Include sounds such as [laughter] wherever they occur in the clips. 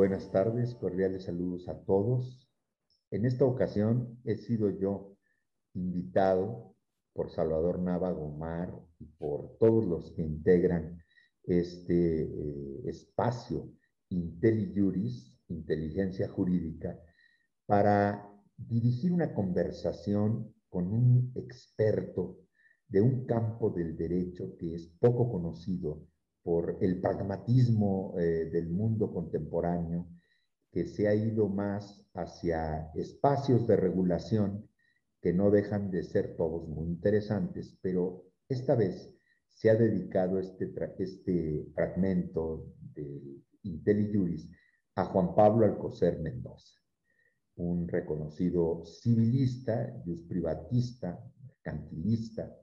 Buenas tardes, cordiales saludos a todos. En esta ocasión he sido yo invitado por Salvador Nava Gomar y por todos los que integran este eh, espacio IntelliJuris, inteligencia jurídica, para dirigir una conversación con un experto de un campo del derecho que es poco conocido por el pragmatismo eh, del mundo contemporáneo, que se ha ido más hacia espacios de regulación que no dejan de ser todos muy interesantes, pero esta vez se ha dedicado este, este fragmento de IntelliJuris a Juan Pablo Alcocer Mendoza, un reconocido civilista, privatista, mercantilista,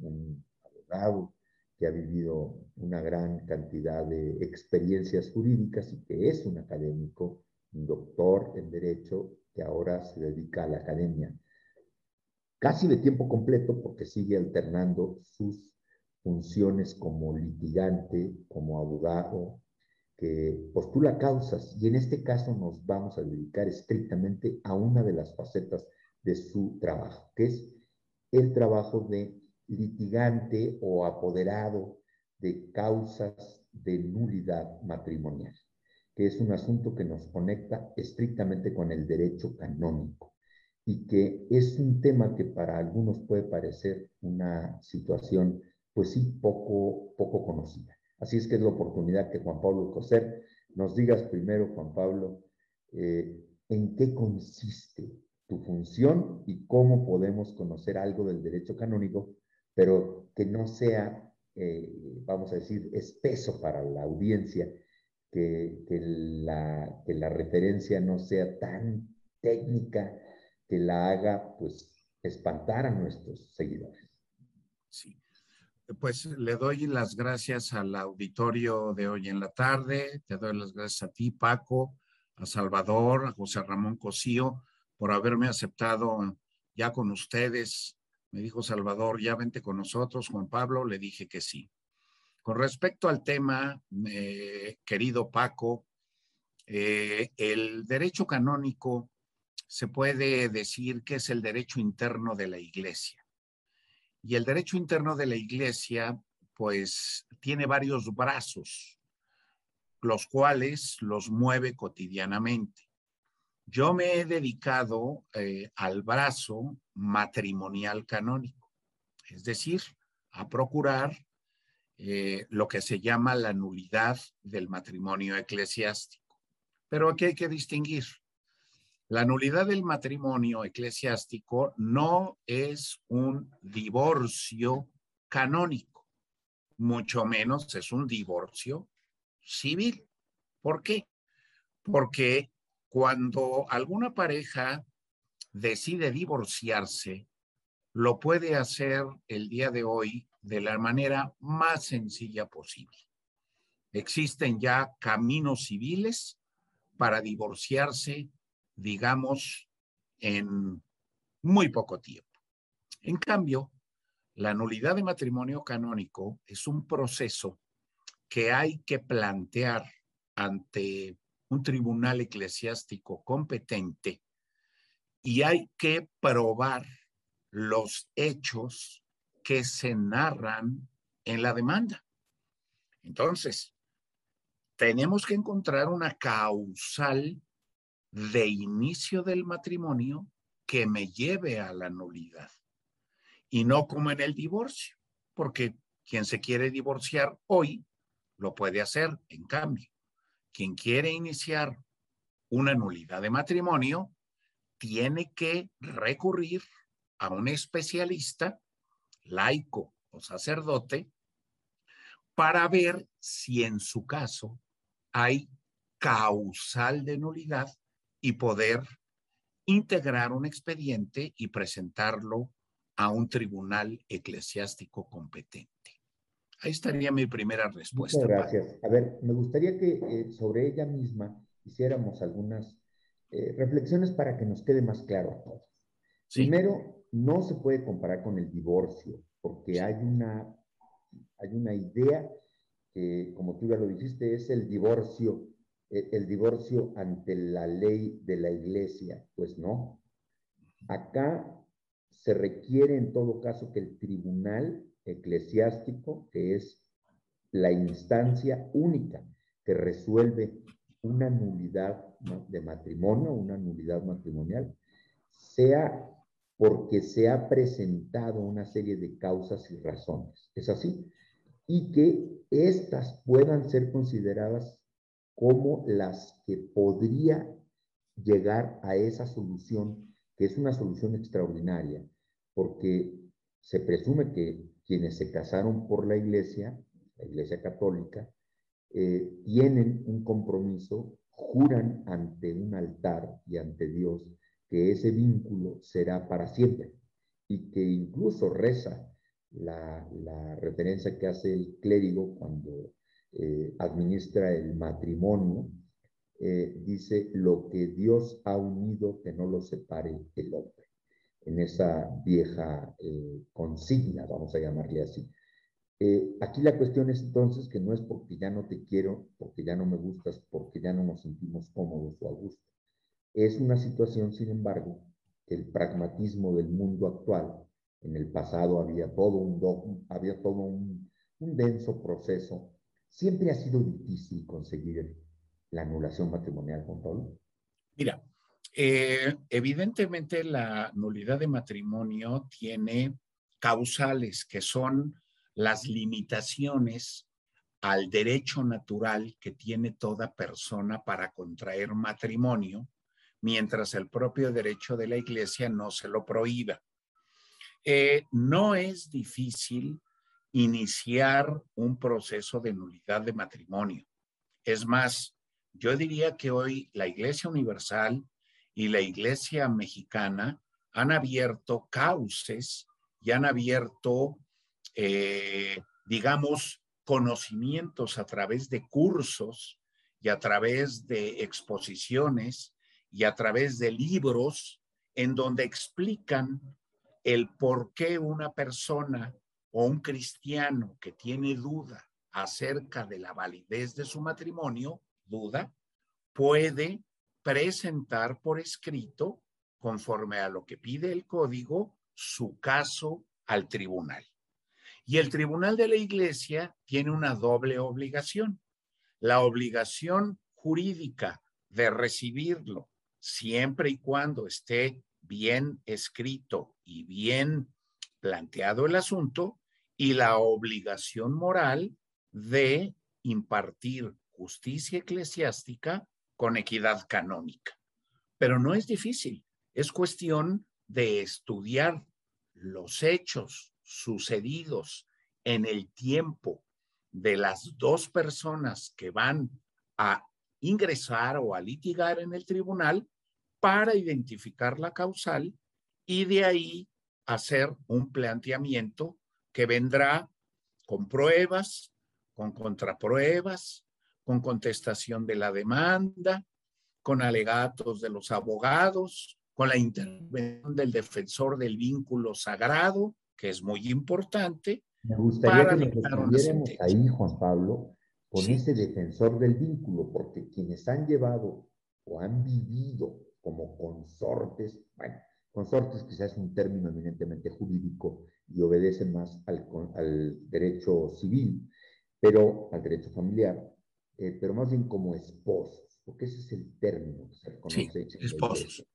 un abogado que ha vivido una gran cantidad de experiencias jurídicas y que es un académico, un doctor en Derecho que ahora se dedica a la academia. Casi de tiempo completo porque sigue alternando sus funciones como litigante, como abogado, que postula causas. Y en este caso nos vamos a dedicar estrictamente a una de las facetas de su trabajo, que es el trabajo de litigante o apoderado de causas de nulidad matrimonial, que es un asunto que nos conecta estrictamente con el derecho canónico y que es un tema que para algunos puede parecer una situación, pues sí, poco, poco conocida. Así es que es la oportunidad que Juan Pablo Coser nos digas primero, Juan Pablo, eh, en qué consiste tu función y cómo podemos conocer algo del derecho canónico pero que no sea, eh, vamos a decir, espeso para la audiencia, que, la, que la referencia no sea tan técnica, que la haga, pues, espantar a nuestros seguidores. Sí. Pues le doy las gracias al auditorio de hoy en la tarde, te doy las gracias a ti, Paco, a Salvador, a José Ramón Cosío, por haberme aceptado ya con ustedes me dijo Salvador, ya vente con nosotros, Juan Pablo, le dije que sí. Con respecto al tema, eh, querido Paco, eh, el derecho canónico se puede decir que es el derecho interno de la iglesia. Y el derecho interno de la iglesia, pues, tiene varios brazos, los cuales los mueve cotidianamente. Yo me he dedicado eh, al brazo matrimonial canónico, es decir, a procurar eh, lo que se llama la nulidad del matrimonio eclesiástico. Pero aquí hay que distinguir. La nulidad del matrimonio eclesiástico no es un divorcio canónico, mucho menos es un divorcio civil. ¿Por qué? Porque cuando alguna pareja decide divorciarse, lo puede hacer el día de hoy de la manera más sencilla posible. Existen ya caminos civiles para divorciarse, digamos, en muy poco tiempo. En cambio, la nulidad de matrimonio canónico es un proceso que hay que plantear ante un tribunal eclesiástico competente y hay que probar los hechos que se narran en la demanda. Entonces, tenemos que encontrar una causal de inicio del matrimonio que me lleve a la nulidad y no como en el divorcio, porque quien se quiere divorciar hoy lo puede hacer, en cambio quien quiere iniciar una nulidad de matrimonio tiene que recurrir a un especialista, laico o sacerdote, para ver si en su caso hay causal de nulidad y poder integrar un expediente y presentarlo a un tribunal eclesiástico competente. Ahí estaría mi primera respuesta. Muchas gracias. A ver, me gustaría que eh, sobre ella misma hiciéramos algunas eh, reflexiones para que nos quede más claro a todos. Primero, no se puede comparar con el divorcio, porque hay una, hay una idea que, como tú ya lo dijiste, es el divorcio el divorcio ante la ley de la iglesia, pues no. Acá se requiere en todo caso que el tribunal eclesiástico, que es la instancia única que resuelve una nulidad de matrimonio, una nulidad matrimonial, sea porque se ha presentado una serie de causas y razones. Es así. Y que éstas puedan ser consideradas como las que podría llegar a esa solución, que es una solución extraordinaria, porque se presume que quienes se casaron por la iglesia, la iglesia católica, eh, tienen un compromiso, juran ante un altar y ante Dios que ese vínculo será para siempre y que incluso reza la, referencia que hace el clérigo cuando eh, administra el matrimonio, eh, dice, lo que Dios ha unido, que no lo separe el hombre. En esa vieja eh, consigna, vamos a llamarle así. aquí la cuestión es entonces que no es porque ya no te quiero, porque ya no me gustas, porque ya no nos sentimos cómodos o a gusto. Es una situación, sin embargo, que el pragmatismo del mundo actual, en el pasado había todo un, había todo un, un denso proceso siempre ha sido difícil conseguir la anulación matrimonial, Juan Pablo. Mira, eh, evidentemente la nulidad de matrimonio tiene causales que son las limitaciones al derecho natural que tiene toda persona para contraer matrimonio, mientras el propio derecho de la iglesia no se lo prohíba. Eh, no es difícil iniciar un proceso de nulidad de matrimonio. Es más, yo diría que hoy la Iglesia Universal y la Iglesia Mexicana han abierto cauces y han abierto, eh, digamos, conocimientos a través de cursos y a través de exposiciones y a través de libros en donde explican el por qué una persona o un cristiano que tiene duda acerca de la validez de su matrimonio, duda, puede presentar por escrito, conforme a lo que pide el código, su caso al tribunal. Y el tribunal de la iglesia tiene una doble obligación. La obligación jurídica de recibirlo siempre y cuando esté bien escrito y bien planteado el asunto y la obligación moral de impartir justicia eclesiástica con equidad canónica. Pero no es difícil, es cuestión de estudiar los hechos sucedidos en el tiempo de las dos personas que van a ingresar o a litigar en el tribunal para identificar la causal y de ahí hacer un planteamiento que vendrá con pruebas, con contrapruebas, con contestación de la demanda, con alegatos de los abogados, con la intervención del defensor del vínculo sagrado, que es muy importante. Me gustaría que nos ahí, Juan Pablo, con ese defensor del vínculo, porque quienes han llevado o han vivido como consortes, bueno, consortes quizás es un término eminentemente jurídico, y obedecen más al, al derecho civil, pero al derecho familiar, eh, pero más bien como esposos, porque ese es el término que se reconoce. Sí, esposos.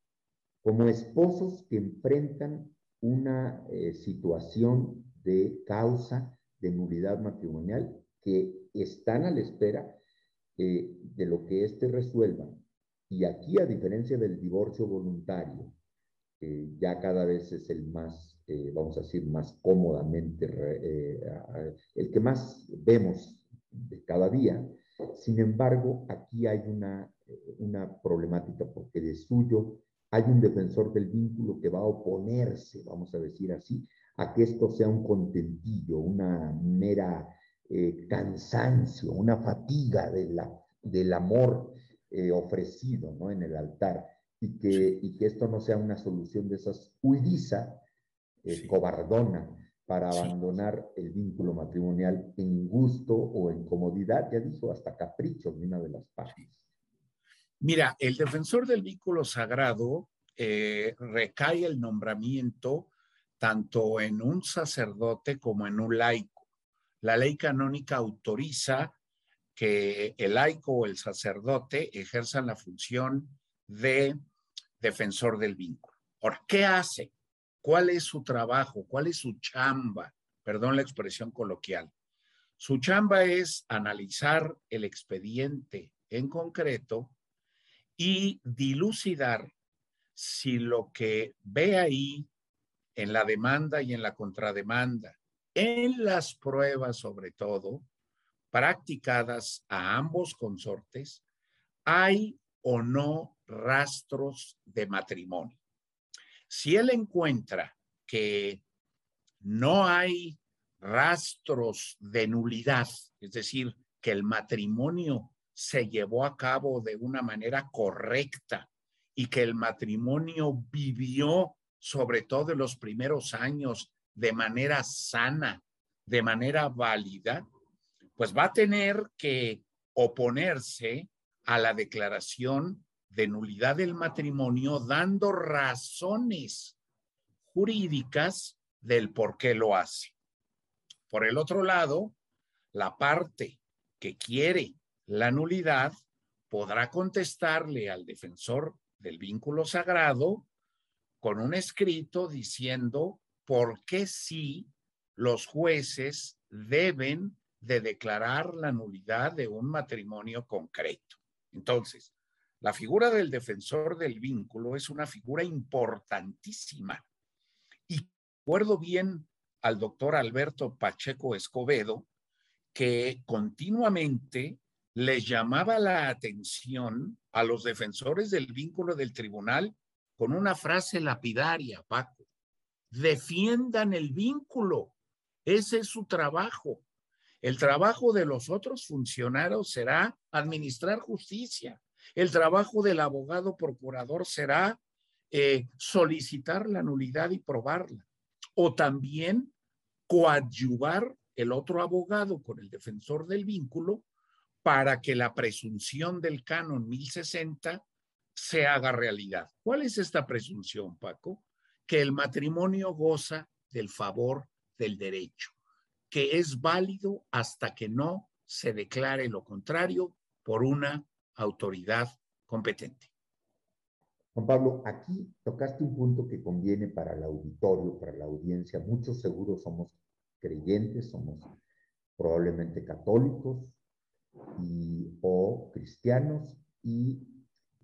Como esposos que enfrentan una eh, situación de causa de nulidad matrimonial que están a la espera eh, de lo que éste resuelva. Y aquí, a diferencia del divorcio voluntario, que ya cada vez es el más eh, vamos a decir, más cómodamente, eh, el que más vemos de cada día. Sin embargo, aquí hay una, una problemática porque de suyo. Hay un defensor del vínculo que va a oponerse, vamos a decir así, a que esto sea un contentillo, una mera eh, cansancio, una fatiga de la, del amor ofrecido ¿no? en el altar. Y que, y que esto no sea una solución de esas huidiza eh, cobardona para abandonar el vínculo matrimonial en gusto o en comodidad, ya dijo, hasta capricho de una de las partes. Mira, el defensor del vínculo sagrado eh, recae el nombramiento tanto en un sacerdote como en un laico. La ley canónica autoriza que el laico o el sacerdote ejerzan la función de defensor del vínculo. Ahora, ¿qué hace? ¿Cuál es su trabajo? ¿Cuál es su chamba? Perdón la expresión coloquial. Su chamba es analizar el expediente en concreto y dilucidar si lo que ve ahí en la demanda y en la contrademanda, en las pruebas sobre todo, practicadas a ambos consortes, hay o no rastros de matrimonio. Si él encuentra que no hay rastros de nulidad, es decir, que el matrimonio se llevó a cabo de una manera correcta y que el matrimonio vivió sobre todo en los primeros años de manera sana, de manera válida, pues va a tener que oponerse a la declaración de nulidad del matrimonio dando razones jurídicas del por qué lo hace. Por el otro lado, la parte que quiere la nulidad podrá contestarle al defensor del vínculo sagrado con un escrito diciendo por qué sí los jueces deben de declarar la nulidad de un matrimonio concreto. Entonces, la figura del defensor del vínculo es una figura importantísima. Y recuerdo bien al doctor Alberto Pacheco Escobedo, que continuamente les llamaba la atención a los defensores del vínculo del tribunal con una frase lapidaria, Paco. Defiendan el vínculo. Ese es su trabajo. El trabajo de los otros funcionarios será administrar justicia. El trabajo del abogado procurador será eh, solicitar la nulidad y probarla. O también coadyuvar el otro abogado con el defensor del vínculo para que la presunción del canon 1060 se haga realidad. ¿Cuál es esta presunción, Paco? Que el matrimonio goza del favor del derecho, que es válido hasta que no se declare lo contrario por una autoridad competente. Juan Pablo, aquí tocaste un punto que conviene para el auditorio, para la audiencia. Muchos seguros somos creyentes, somos probablemente católicos, y, o cristianos y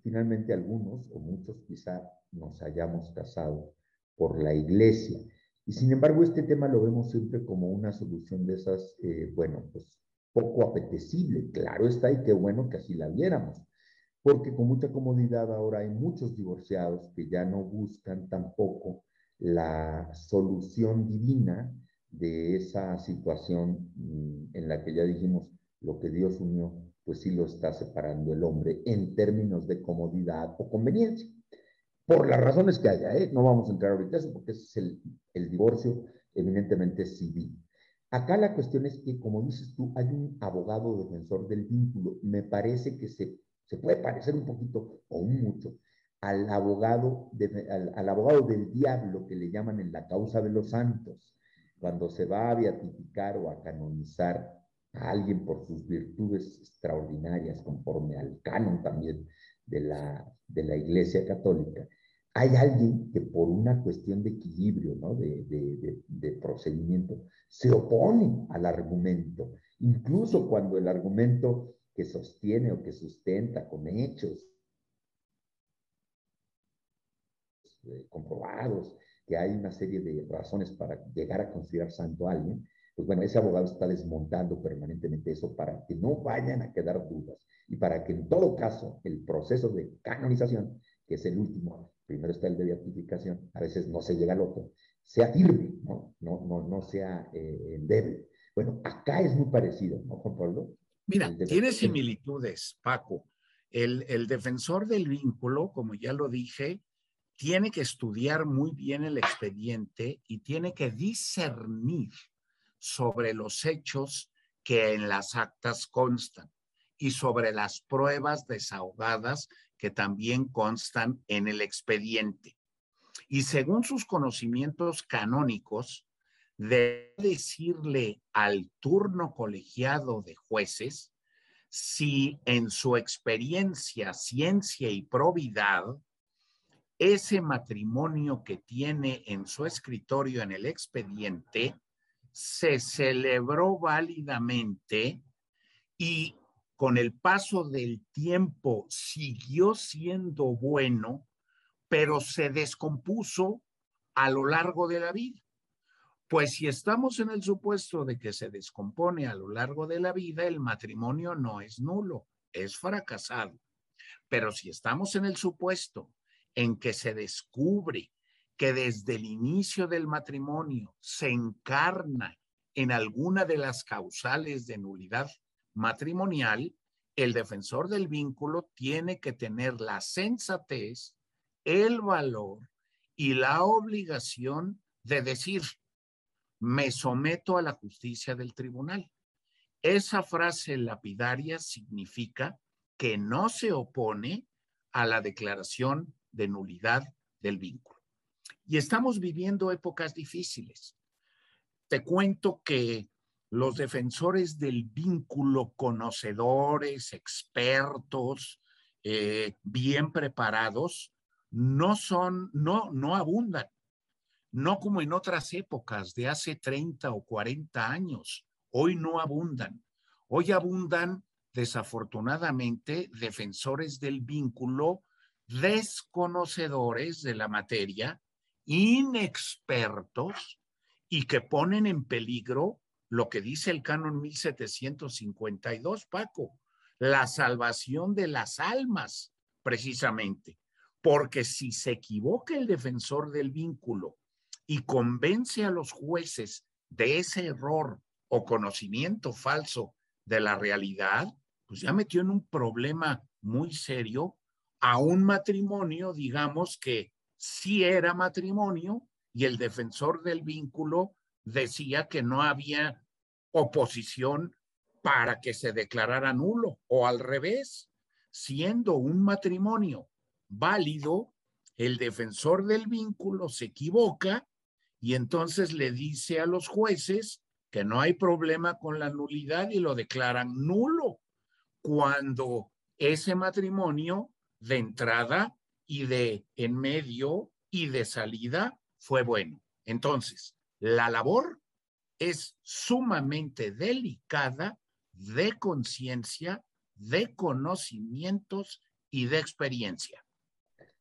finalmente algunos o muchos quizá nos hayamos casado por la iglesia. Y sin embargo, este tema lo vemos siempre como una solución de esas, eh, bueno, pues poco apetecible. Claro está y qué bueno que así la viéramos, porque con mucha comodidad ahora hay muchos divorciados que ya no buscan tampoco la solución divina de esa situación mm, en la que ya dijimos, lo que Dios unió, pues sí lo está separando el hombre en términos de comodidad o conveniencia. Por las razones que haya, ¿eh? no vamos a entrar ahorita eso porque ese es el, el divorcio eminentemente civil. Acá la cuestión es que, como dices tú, hay un abogado defensor del vínculo. Me parece que se, se puede parecer un poquito o mucho al abogado, al, al, abogado del diablo que le llaman en la causa de los santos, cuando se va a beatificar o a canonizar a alguien por sus virtudes extraordinarias, conforme al canon también de la, de la Iglesia Católica, hay alguien que por una cuestión de equilibrio, ¿no? de, procedimiento, se opone al argumento, incluso cuando el argumento que sostiene o que sustenta con hechos eh, comprobados, que hay una serie de razones para llegar a considerar santo a alguien, pues bueno, ese abogado está desmontando permanentemente eso para que no vayan a quedar dudas y para que en todo caso el proceso de canonización, que es el último, primero está el de beatificación, a veces no se llega al otro, sea firme, no, no, no, no sea eh, débil. Bueno, acá es muy parecido, ¿no, Juan Pablo? Mira, tiene similitudes, Paco. El, el defensor del vínculo, como ya lo dije, tiene que estudiar muy bien el expediente y tiene que discernir sobre los hechos que en las actas constan y sobre las pruebas desahogadas que también constan en el expediente. Y según sus conocimientos canónicos, debe decirle al turno colegiado de jueces si en su experiencia, ciencia y probidad, ese matrimonio que tiene en su escritorio en el expediente se celebró válidamente y con el paso del tiempo siguió siendo bueno, pero se descompuso a lo largo de la vida. Pues si estamos en el supuesto de que se descompone a lo largo de la vida, el matrimonio no es nulo, es fracasado. Pero si estamos en el supuesto en que se descubre que desde el inicio del matrimonio se encarna en alguna de las causales de nulidad matrimonial, el defensor del vínculo tiene que tener la sensatez, el valor y la obligación de decir, me someto a la justicia del tribunal. Esa frase lapidaria significa que no se opone a la declaración de nulidad del vínculo. Y estamos viviendo épocas difíciles. Te cuento que los defensores del vínculo, conocedores, expertos, eh, bien preparados, no son, no, no abundan no como en otras épocas de hace 30 o 40 años. Hoy no abundan. Hoy abundan, desafortunadamente, defensores del vínculo, desconocedores de la materia, inexpertos y que ponen en peligro lo que dice el canon 1752, Paco, la salvación de las almas, precisamente. Porque si se equivoca el defensor del vínculo y convence a los jueces de ese error o conocimiento falso de la realidad, pues ya metió en un problema muy serio a un matrimonio, digamos que sí era matrimonio y el defensor del vínculo decía que no había oposición para que se declarara nulo o al revés, siendo un matrimonio válido, el defensor del vínculo se equivoca y entonces le dice a los jueces que no hay problema con la nulidad y lo declaran nulo cuando ese matrimonio de entrada y de en medio y de salida fue bueno. Entonces, la labor es sumamente delicada de conciencia, de conocimientos y de experiencia.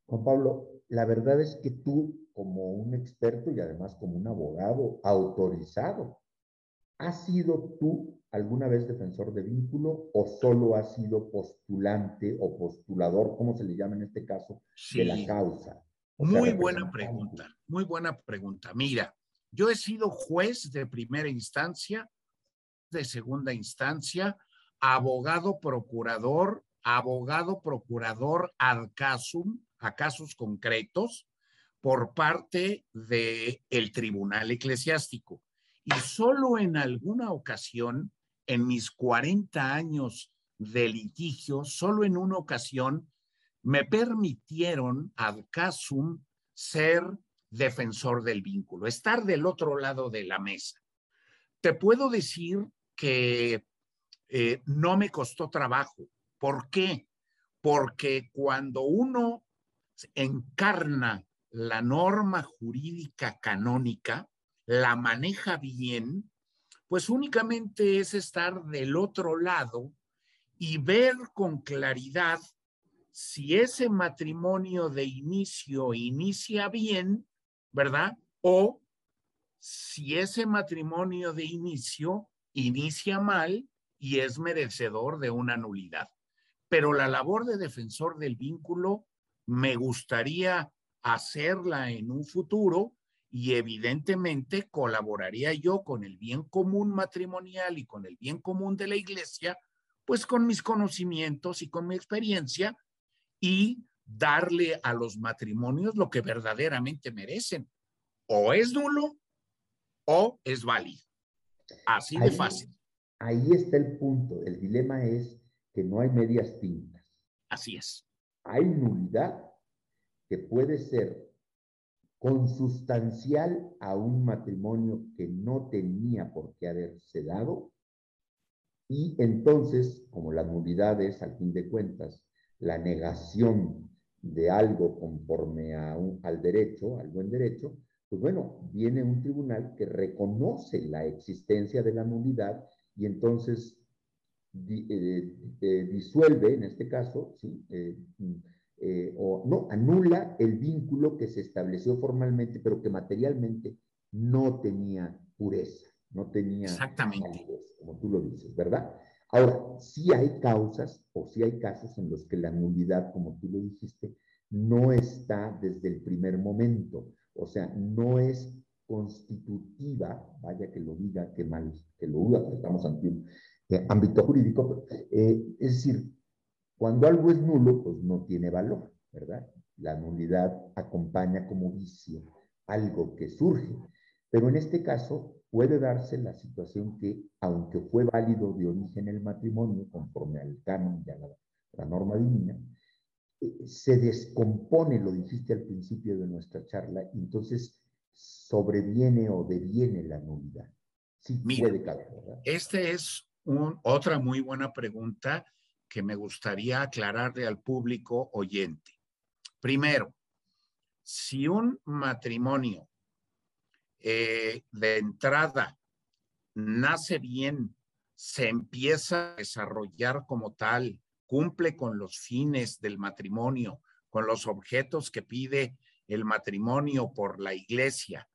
Juan Pablo, la verdad es que tú como un experto y además como un abogado autorizado. ¿Has sido tú alguna vez defensor de vínculo o solo has sido postulante o postulador, como se le llama en este caso, de la causa? muy buena pregunta, muy buena pregunta. Mira, yo he sido juez de primera instancia, de segunda instancia, abogado procurador, abogado procurador ad casum, a casos concretos, por parte del el tribunal eclesiástico. Y solo en alguna ocasión, en mis 40 años de litigio, solo en una ocasión me permitieron ad casum ser defensor del vínculo, estar del otro lado de la mesa. Te puedo decir que eh, no me costó trabajo. ¿Por qué? Porque cuando uno encarna la norma jurídica canónica, la maneja bien, pues únicamente es estar del otro lado y ver con claridad si ese matrimonio de inicio inicia bien, ¿verdad? O si ese matrimonio de inicio inicia mal y es merecedor de una nulidad. Pero la labor de defensor del vínculo me gustaría hacerla en un futuro y evidentemente colaboraría yo con el bien común matrimonial y con el bien común de la iglesia, pues con mis conocimientos y con mi experiencia y darle a los matrimonios lo que verdaderamente merecen. O es nulo o es válido. Así de fácil. Ahí está el punto. El dilema es que no hay medias tintas. Así es. hay nulidad que puede ser consustancial a un matrimonio que no tenía por qué haberse dado. Y entonces, como la nulidad es, al fin de cuentas, la negación de algo conforme a al derecho, al buen derecho, pues bueno, viene un tribunal que reconoce la existencia de la nulidad y entonces eh, eh, disuelve, en este caso, ¿sí? Eh, eh, o no, anula el vínculo que se estableció formalmente, pero que materialmente no tenía pureza, no tenía Exactamente. como tú lo dices, ¿verdad? Ahora, sí hay causas o sí hay casos en los que la nulidad, como tú lo dijiste, no está desde el primer momento, o sea, no es constitutiva, vaya que lo diga, que mal, que lo porque estamos ante un eh, ámbito jurídico, eh, es decir, cuando algo es nulo, pues no tiene valor, ¿verdad? La nulidad acompaña como vicio algo que surge. Pero en este caso puede darse la situación que, aunque fue válido de origen el matrimonio, conforme al canon y a la, norma divina, eh, se descompone, lo dijiste al principio de nuestra charla, y entonces sobreviene o deviene la nulidad. Sí, puede caber, ¿verdad? Esta es otra muy buena pregunta que me gustaría aclararle al público oyente. Primero, si un matrimonio eh, de entrada nace bien, se empieza a desarrollar como tal, cumple con los fines del matrimonio, con los objetos que pide el matrimonio por la iglesia,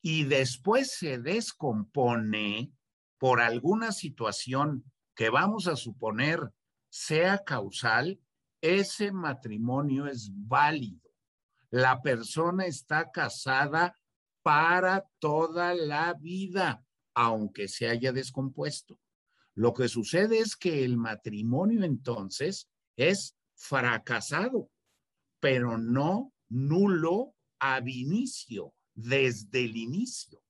y después se descompone por alguna situación que vamos a suponer sea causal, ese matrimonio es válido. La persona está casada para toda la vida, aunque se haya descompuesto. Lo que sucede es que el matrimonio entonces es fracasado, pero no nulo ab inicio, desde el inicio.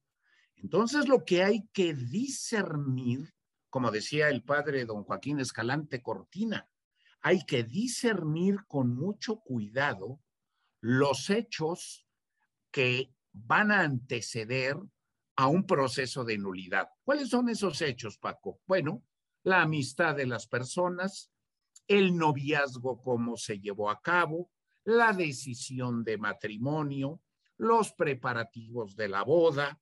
Entonces lo que hay que discernir como decía el padre don Joaquín Escalante Cortina, hay que discernir con mucho cuidado los hechos que van a anteceder a un proceso de nulidad. ¿Cuáles son esos hechos, Paco? Bueno, la amistad de las personas, el noviazgo, cómo se llevó a cabo, la decisión de matrimonio, los preparativos de la boda,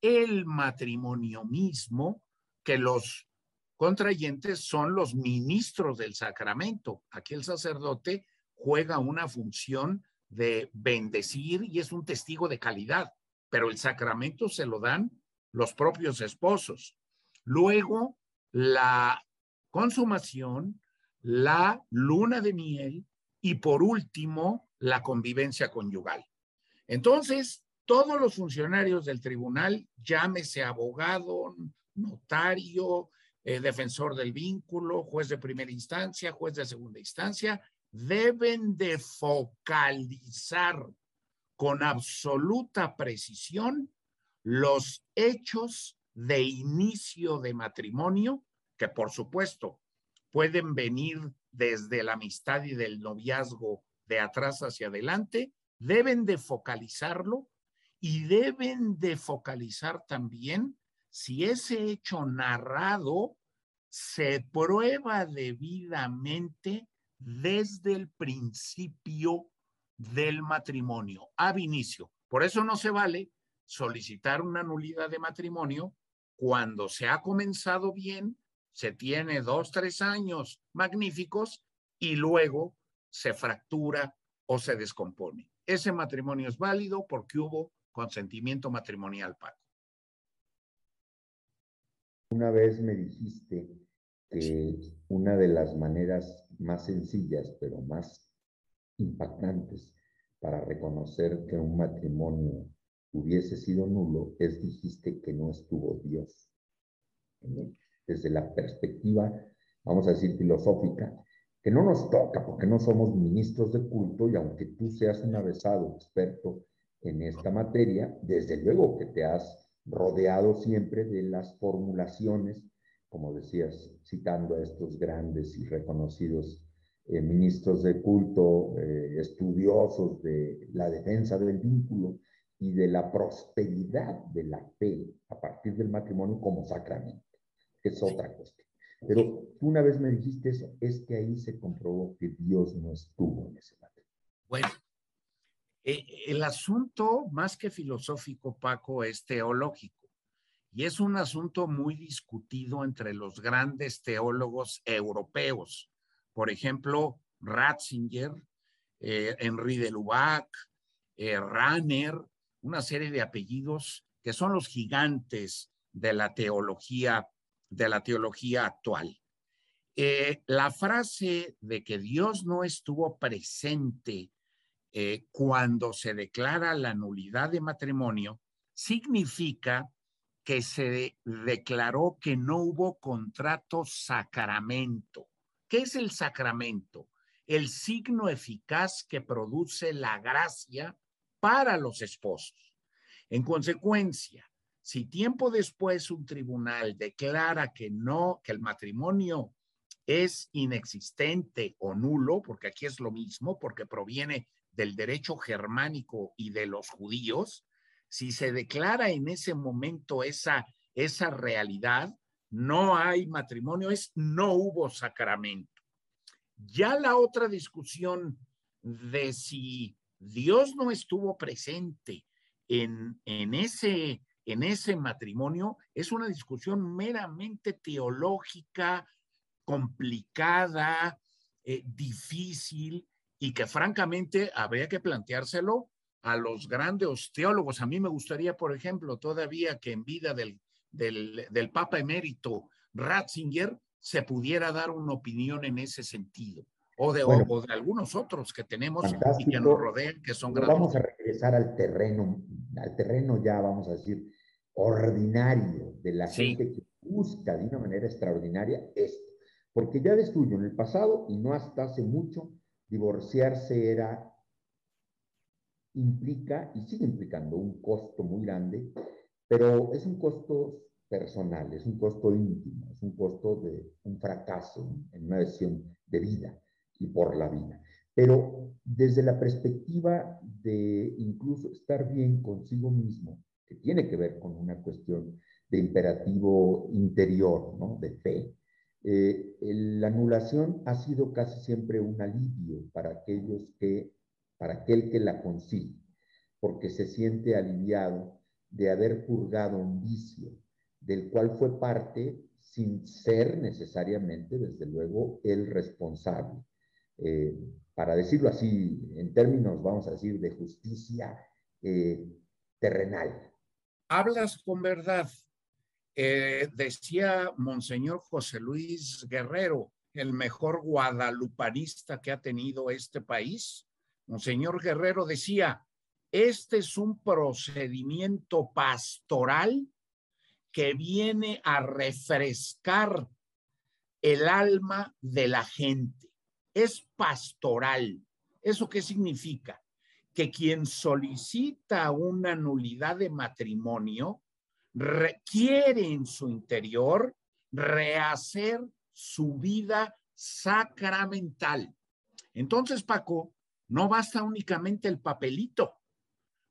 el matrimonio mismo, que los contrayentes son los ministros del sacramento. Aquí el sacerdote juega una función de bendecir y es un testigo de calidad, pero el sacramento se lo dan los propios esposos. Luego, la consumación, la luna de miel y por último, la convivencia conyugal. Entonces, todos los funcionarios del tribunal, llámese abogado, notario, eh, defensor del vínculo, juez de primera instancia, juez de segunda instancia, deben de focalizar con absoluta precisión los hechos de inicio de matrimonio, que por supuesto pueden venir desde la amistad y del noviazgo de atrás hacia adelante, deben de focalizarlo y deben de focalizar también si ese hecho narrado se prueba debidamente desde el principio del matrimonio, ab inicio. Por eso no se vale solicitar una nulidad de matrimonio cuando se ha comenzado bien, se tiene dos, tres años magníficos y luego se fractura o se descompone. Ese matrimonio es válido porque hubo consentimiento matrimonial, Paco. Una vez me dijiste que una de las maneras más sencillas, pero más impactantes para reconocer que un matrimonio hubiese sido nulo es, dijiste, que no estuvo Dios. Desde la perspectiva, vamos a decir, filosófica, que no nos toca porque no somos ministros de culto y aunque tú seas un avesado experto en esta materia, desde luego que te has rodeado siempre de las formulaciones, como decías, citando a estos grandes y reconocidos eh, ministros de culto, eh, estudiosos de la defensa del vínculo y de la prosperidad de la fe a partir del matrimonio como sacramento, que es otra cuestión. Pero tú una vez me dijiste eso, es que ahí se comprobó que Dios no estuvo en ese matrimonio. Bueno, eh, el asunto más que filosófico, Paco, es teológico. Y es un asunto muy discutido entre los grandes teólogos europeos. Por ejemplo, Ratzinger, eh, Henri de Lubac, eh, Ranner, una serie de apellidos que son los gigantes de la teología, de la teología actual. Eh, la frase de que Dios no estuvo presente cuando se declara la nulidad de matrimonio significa que se declaró que no hubo contrato sacramento. ¿Qué es el sacramento? El signo eficaz que produce la gracia para los esposos. En consecuencia, si tiempo después un tribunal declara que no, que el matrimonio es inexistente o nulo, porque aquí es lo mismo, porque proviene del derecho germánico y de los judíos, si se declara en ese momento esa, esa realidad, no hay matrimonio, es no hubo sacramento. Ya la otra discusión de si Dios no estuvo presente en, en, ese, en ese matrimonio es una discusión meramente teológica, complicada, eh, difícil y que francamente habría que planteárselo a los grandes teólogos. A mí me gustaría, por ejemplo, todavía que en vida del, del, Papa emérito Ratzinger se pudiera dar una opinión en ese sentido. O de, de algunos otros que tenemos y que nos rodean, que son grandes. Vamos a regresar al terreno, al terreno ya, vamos a decir, ordinario de la gente que busca de una manera extraordinaria esto. Porque ya ves tuyo, en el pasado y no hasta hace mucho, divorciarse era implica y sigue implicando un costo muy grande, pero es un costo personal, es un costo íntimo, es un costo de un fracaso en una decisión de vida y por la vida. Pero desde la perspectiva de incluso estar bien consigo mismo, que tiene que ver con una cuestión de imperativo interior, ¿no? de fe, eh, la anulación ha sido casi siempre un alivio para aquellos que para aquel que la consigue, porque se siente aliviado de haber purgado un vicio del cual fue parte sin ser necesariamente, desde luego, el responsable. Eh, para decirlo así, en términos, vamos a decir, de justicia eh, terrenal. Hablas con verdad. Eh, decía Monseñor José Luis Guerrero, el mejor guadalupanista que ha tenido este país, Monseñor Guerrero decía, este es un procedimiento pastoral que viene a refrescar el alma de la gente. Es pastoral. ¿Eso qué significa? Que quien solicita una nulidad de matrimonio requiere en su interior rehacer su vida sacramental. Entonces, Paco, no basta únicamente el papelito,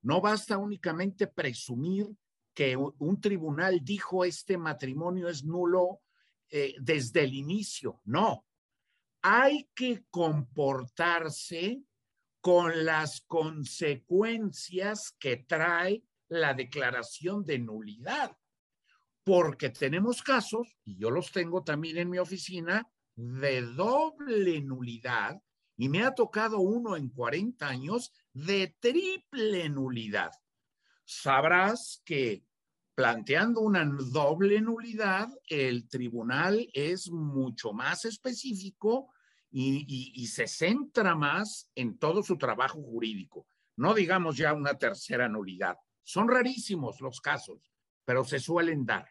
no basta únicamente presumir que un tribunal dijo este matrimonio es nulo eh, desde el inicio, no. Hay que comportarse con las consecuencias que trae la declaración de nulidad, porque tenemos casos, y yo los tengo también en mi oficina, de doble nulidad y me ha tocado uno en 40 años de triple nulidad. Sabrás que planteando una doble nulidad, el tribunal es mucho más específico y, se centra más en todo su trabajo jurídico. No digamos ya una tercera nulidad. Son rarísimos los casos, pero se suelen dar.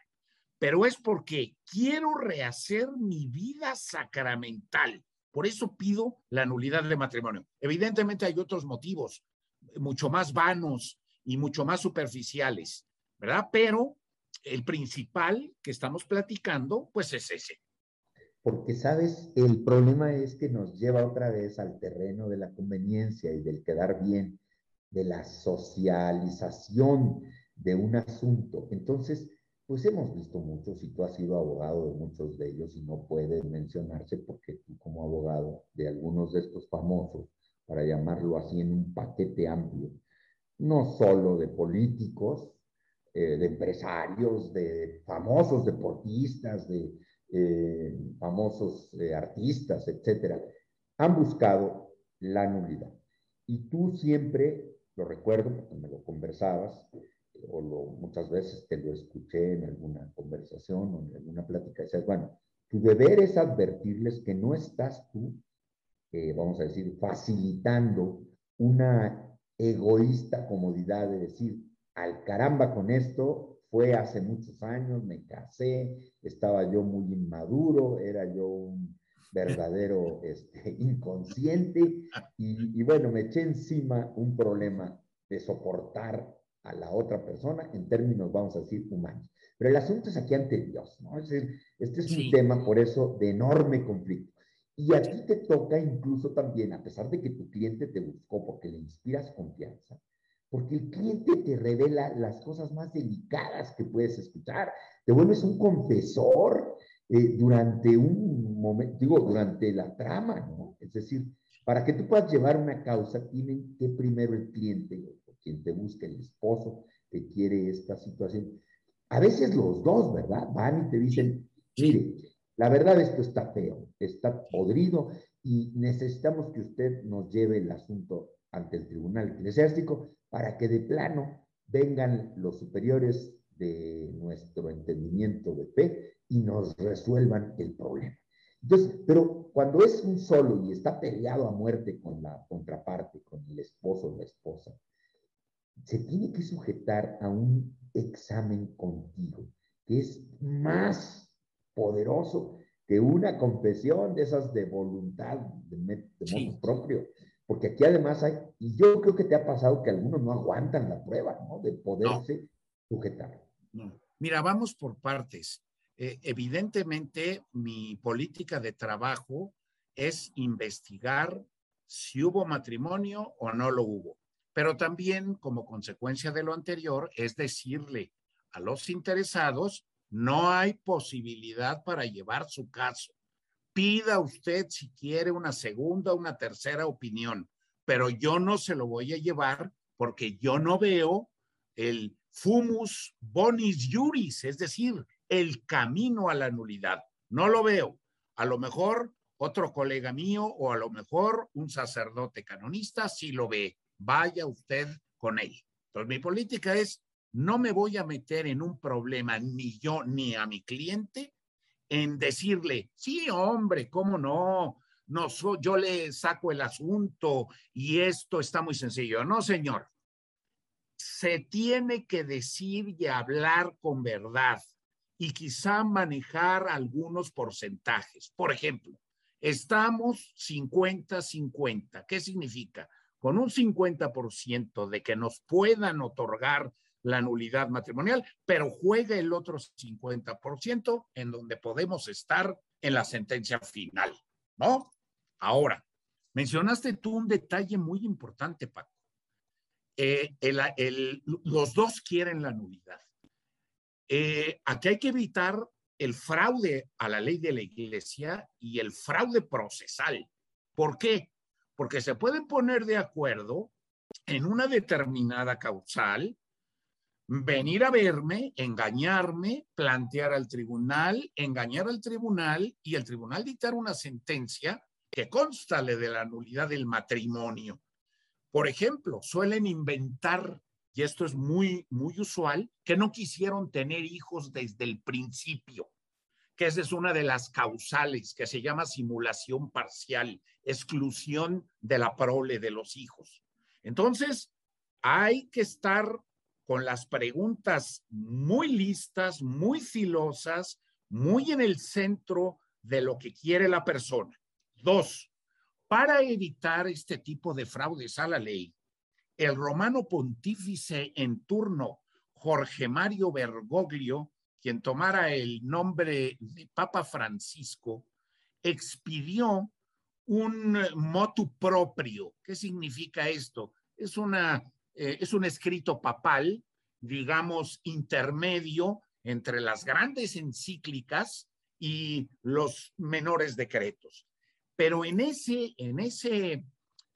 Pero es porque quiero rehacer mi vida sacramental por eso pido la nulidad de matrimonio. Evidentemente hay otros motivos, mucho más vanos y mucho más superficiales, ¿verdad? Pero el principal que estamos platicando, pues es ese. porque, ¿sabes? El problema es que nos lleva otra vez al terreno de la conveniencia y del quedar bien, de la socialización de un asunto. Entonces, pues hemos visto muchos y tú has sido abogado de muchos de ellos y no puede mencionarse porque tú como abogado de algunos de estos famosos, para llamarlo así en un paquete amplio, no solo de políticos, eh, de empresarios, de famosos deportistas, de eh, famosos eh, artistas, etcétera, han buscado la nulidad. Y tú siempre, lo recuerdo porque me lo conversabas, o lo, muchas veces te lo escuché en alguna conversación o en alguna plática, decías, bueno, tu deber es advertirles que no estás tú, vamos a decir, facilitando una egoísta comodidad de decir, al caramba con esto, fue hace muchos años, me casé, estaba yo muy inmaduro, era yo un verdadero [laughs] este, inconsciente y, y, bueno, me eché encima un problema de soportar a la otra persona en términos, vamos a decir, humanos. Pero el asunto es aquí ante Dios, ¿no? Es decir, este es un tema, por eso, de enorme conflicto. Y a ti te toca incluso también, a pesar de que tu cliente te buscó porque le inspiras confianza, porque el cliente te revela las cosas más delicadas que puedes escuchar, te vuelves un confesor eh, durante un momento, digo, durante la trama, ¿no? Es decir, para que tú puedas llevar una causa, tienen que primero el cliente, quien te busca, el esposo que quiere esta situación. A veces los dos, ¿verdad? Van y te dicen, mire, la verdad esto está feo, está podrido y necesitamos que usted nos lleve el asunto ante el Tribunal Eclesiástico para que de plano vengan los superiores de nuestro entendimiento de fe y nos resuelvan el problema. Entonces, pero cuando es un solo y está peleado a muerte con la contraparte, con el esposo o la esposa, se tiene que sujetar a un examen contigo, que es más poderoso que una confesión de esas de voluntad, de, modo propio. Porque aquí además hay, y yo creo que te ha pasado que algunos no aguantan la prueba, ¿no? De poderse sujetar. Mira, vamos por partes. Eh, evidentemente, mi política de trabajo es investigar si hubo matrimonio o no lo hubo. Pero también, como consecuencia de lo anterior, es decirle a los interesados no hay posibilidad para llevar su caso. Pida usted si quiere una segunda una tercera opinión, pero yo no se lo voy a llevar porque yo no veo el fumus bonis juris, es decir, el camino a la nulidad. No lo veo. A lo mejor otro colega mío o a lo mejor un sacerdote canonista sí lo ve. Vaya usted con él. Entonces mi política es no me voy a meter en un problema ni yo ni a mi cliente en decirle, sí, hombre, ¿cómo no? No, yo le saco el asunto y esto está muy sencillo. No, señor. Se tiene que decir y hablar con verdad y quizá manejar algunos porcentajes. Por ejemplo, estamos 50-50. ¿Qué significa? Con un 50% de que nos puedan otorgar la nulidad matrimonial, pero juega el otro 50% en donde podemos estar en la sentencia final, ¿no? Ahora, mencionaste tú un detalle muy importante, Paco. Eh, los dos quieren la nulidad. Eh, aquí hay que evitar el fraude a la ley de la iglesia y el fraude procesal. ¿Por qué? Porque se pueden poner de acuerdo en una determinada causal venir a verme, engañarme, plantear al tribunal, engañar al tribunal y el tribunal dictar una sentencia que constale de la nulidad del matrimonio. Por ejemplo, suelen inventar, y esto es muy, muy usual, que no quisieron tener hijos desde el principio, que esa es una de las causales que se llama simulación parcial, exclusión de la prole de los hijos. Entonces, hay que estar con las preguntas muy listas, muy filosas, muy en el centro de lo que quiere la persona. Dos, para evitar este tipo de fraudes a la ley, el romano pontífice en turno, Jorge Mario Bergoglio, quien tomara el nombre de Papa Francisco, expidió un motu proprio. ¿Qué significa esto? Es, una, eh, es un escrito papal, digamos, intermedio entre las grandes encíclicas y los menores decretos. Pero en ese, en ese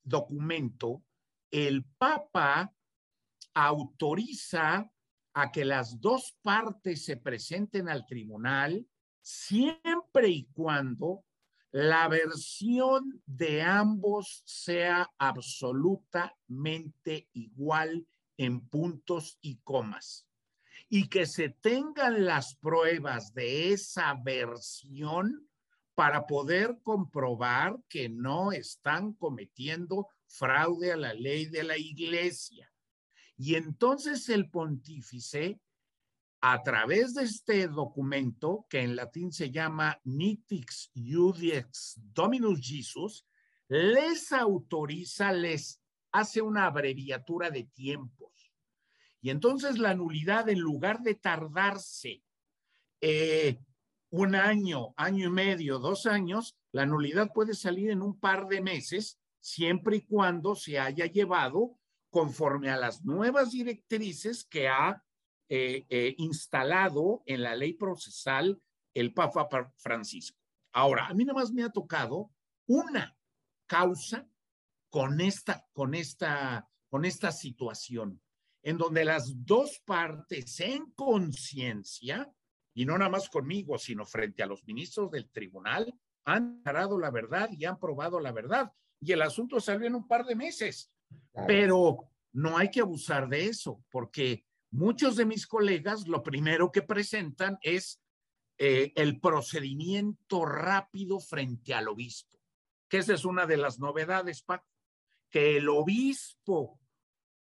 documento, el Papa autoriza a que las dos partes se presenten al tribunal siempre y cuando la versión de ambos sea absolutamente igual en puntos y comas y que se tengan las pruebas de esa versión para poder comprobar que no están cometiendo fraude a la ley de la iglesia. Y entonces el pontífice, a través de este documento, que en latín se llama Nitix Iudiex Dominus Jesus, les autoriza, les hace una abreviatura de tiempos. Y entonces la nulidad, en lugar de tardarse eh, un año, año y medio, dos años, la nulidad puede salir en un par de meses, siempre y cuando se haya llevado conforme a las nuevas directrices que ha eh, eh, instalado en la ley procesal el Papa Francisco. Ahora, a mí nada más me ha tocado una causa con esta, con esta, con esta situación, en donde las dos partes en conciencia y no nada más conmigo, sino frente a los ministros del tribunal, han parado la verdad y han probado la verdad. Y el asunto salió en un par de meses. Pero no hay que abusar de eso, porque muchos de mis colegas lo primero que presentan es eh, el procedimiento rápido frente al obispo, que esa es una de las novedades, Paco, que el obispo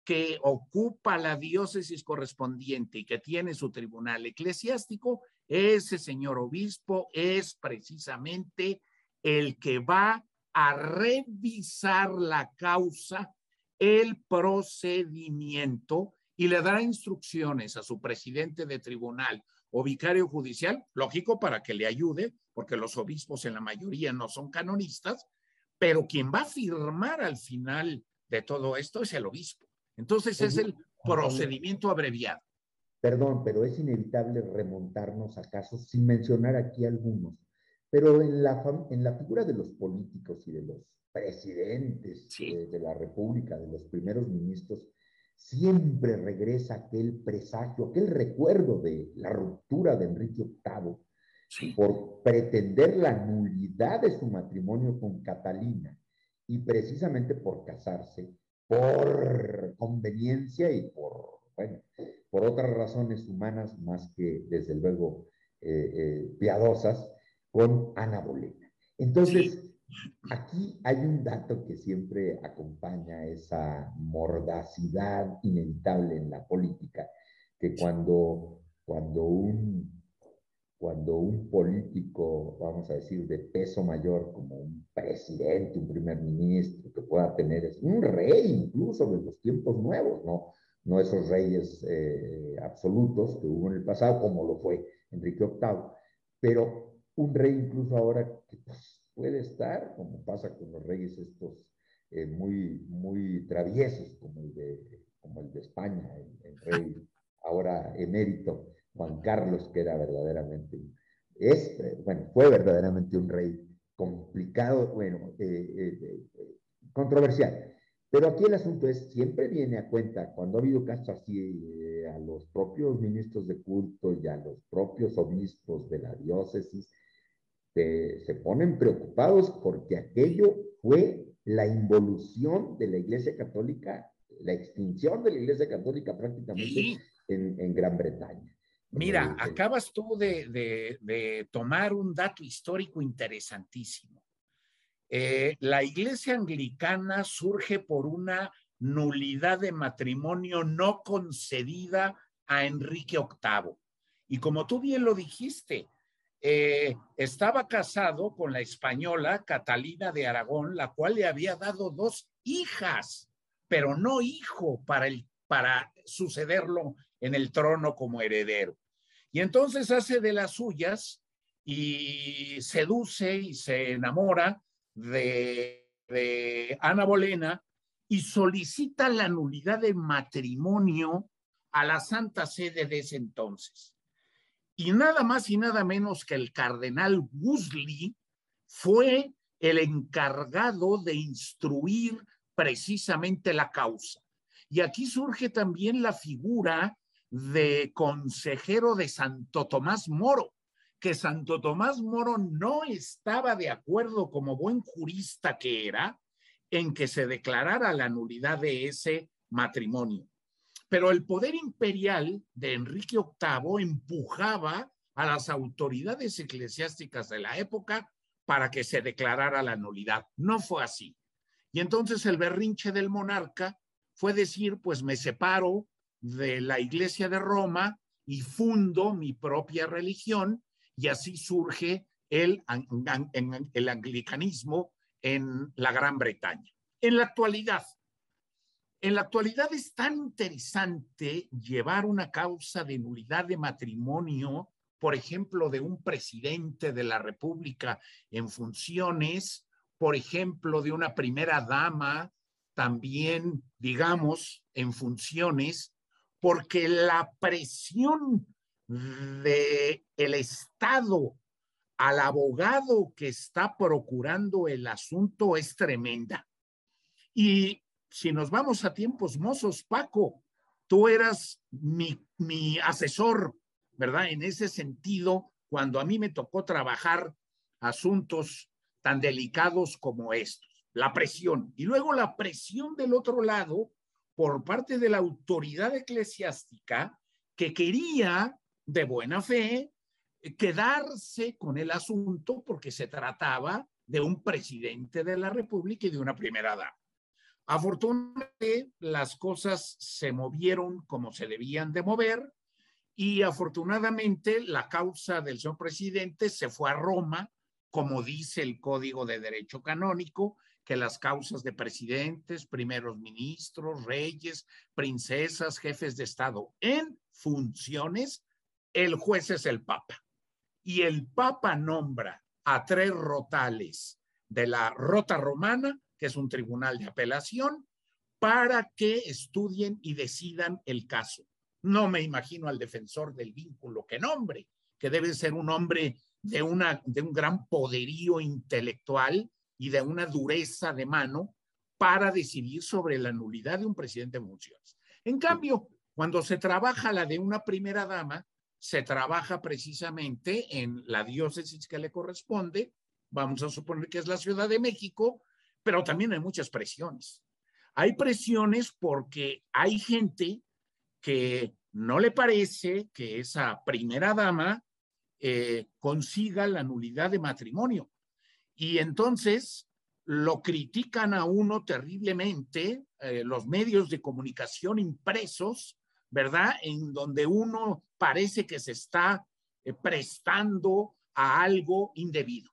que ocupa la diócesis correspondiente y que tiene su tribunal eclesiástico, ese señor obispo es precisamente el que va a revisar la causa, el procedimiento y le dará instrucciones a su presidente de tribunal o vicario judicial, lógico para que le ayude, porque los obispos en la mayoría no son canonistas, pero quien va a firmar al final de todo esto es el obispo. Entonces es el procedimiento abreviado. Perdón, pero es inevitable remontarnos a casos sin mencionar aquí algunos. Pero en la, en la figura de los políticos y de los presidentes de, la República, de los primeros ministros, siempre regresa aquel presagio, aquel recuerdo de la ruptura de Enrique VIII por pretender la nulidad de su matrimonio con Catalina y precisamente por casarse por conveniencia y por, bueno, por otras razones humanas más que, desde luego, eh, eh, piadosas, con Ana Bolena. Entonces, aquí hay un dato que siempre acompaña esa mordacidad inevitable en la política, que cuando, cuando un cuando un político, vamos a decir, de peso mayor, como un presidente, un primer ministro, que pueda tener, es un rey incluso de los tiempos nuevos, no, no esos reyes eh, absolutos que hubo en el pasado, como lo fue Enrique VIII, pero un rey incluso ahora que pues, puede estar, como pasa con los reyes estos eh, muy, muy traviesos, como el de, como el de España, el rey ahora emérito, Juan Carlos, que era verdaderamente, es, bueno, fue verdaderamente un rey complicado, bueno, eh, eh, eh, controversial. Pero aquí el asunto es, siempre viene a cuenta, cuando ha habido casos así, a los propios ministros de culto y a los propios obispos de la diócesis, se ponen preocupados porque aquello fue la involución de la Iglesia Católica, la extinción de la Iglesia Católica prácticamente en, en Gran Bretaña. Mira, acabas tú de, tomar un dato histórico interesantísimo. Eh, la iglesia anglicana surge por una nulidad de matrimonio no concedida a Enrique VIII. Y como tú bien lo dijiste, eh, estaba casado con la española Catalina de Aragón, la cual le había dado dos hijas, pero no hijo para, sucederlo en el trono como heredero. Y entonces hace de las suyas y seduce y se enamora de, de Ana Bolena y solicita la nulidad de matrimonio a la Santa Sede de ese entonces. Y nada más y nada menos que el cardenal Wusley fue el encargado de instruir precisamente la causa. Y aquí surge también la figura de consejero de Santo Tomás Moro, que Santo Tomás Moro no estaba de acuerdo como buen jurista que era en que se declarara la nulidad de ese matrimonio. Pero el poder imperial de Enrique VIII empujaba a las autoridades eclesiásticas de la época para que se declarara la nulidad. No fue así. Y entonces el berrinche del monarca fue decir, pues me separo de la Iglesia de Roma y fundo mi propia religión y así surge el, el anglicanismo en la Gran Bretaña. En la actualidad, en la actualidad es tan interesante llevar una causa de nulidad de matrimonio, por ejemplo, de un presidente de la República en funciones, por ejemplo, de una primera dama también, digamos, en funciones, porque la presión de el Estado al abogado que está procurando el asunto es tremenda. Y si nos vamos a tiempos mozos, Paco, tú eras mi, asesor, ¿verdad? En ese sentido, cuando a mí me tocó trabajar asuntos tan delicados como estos, la presión. Y luego la presión del otro lado por parte de la autoridad eclesiástica que quería de buena fe quedarse con el asunto porque se trataba de un presidente de la República y de una primera dama. Afortunadamente, las cosas se movieron como se debían de mover y afortunadamente la causa del señor presidente se fue a Roma, como dice el Código de Derecho Canónico, que las causas de presidentes, primeros ministros, reyes, princesas, jefes de Estado en funciones, el juez es el Papa. Y el Papa nombra a tres rotales de la Rota Romana que es un tribunal de apelación, para que estudien y decidan el caso. No me imagino al defensor del vínculo que nombre, que debe ser un hombre de, una, de un gran poderío intelectual y de una dureza de mano para decidir sobre la nulidad de un presidente de funciones. En cambio, cuando se trabaja la de una primera dama, se trabaja precisamente en la diócesis que le corresponde, vamos a suponer que es la Ciudad de México, pero también hay muchas presiones. Hay presiones porque hay gente que no le parece que esa primera dama eh, consiga la nulidad de matrimonio. Y entonces lo critican a uno terriblemente eh, los medios de comunicación impresos, ¿verdad? En donde uno parece que se está eh, prestando a algo indebido.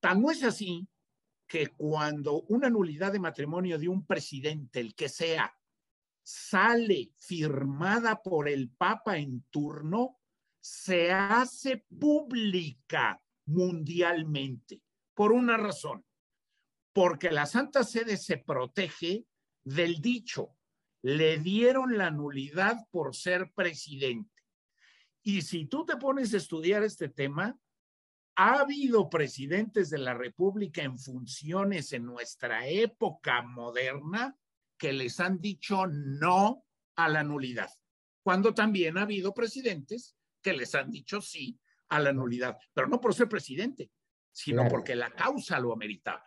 Tan no es así que cuando una nulidad de matrimonio de un presidente, el que sea, sale firmada por el Papa en turno, se hace pública mundialmente por una razón, porque la Santa Sede se protege del dicho, le dieron la nulidad por ser presidente. Y si tú te pones a estudiar este tema, ha habido presidentes de la República en funciones en nuestra época moderna que les han dicho no a la nulidad, cuando también ha habido presidentes que les han dicho sí a la nulidad, pero no por ser presidente, sino porque la causa lo ameritaba.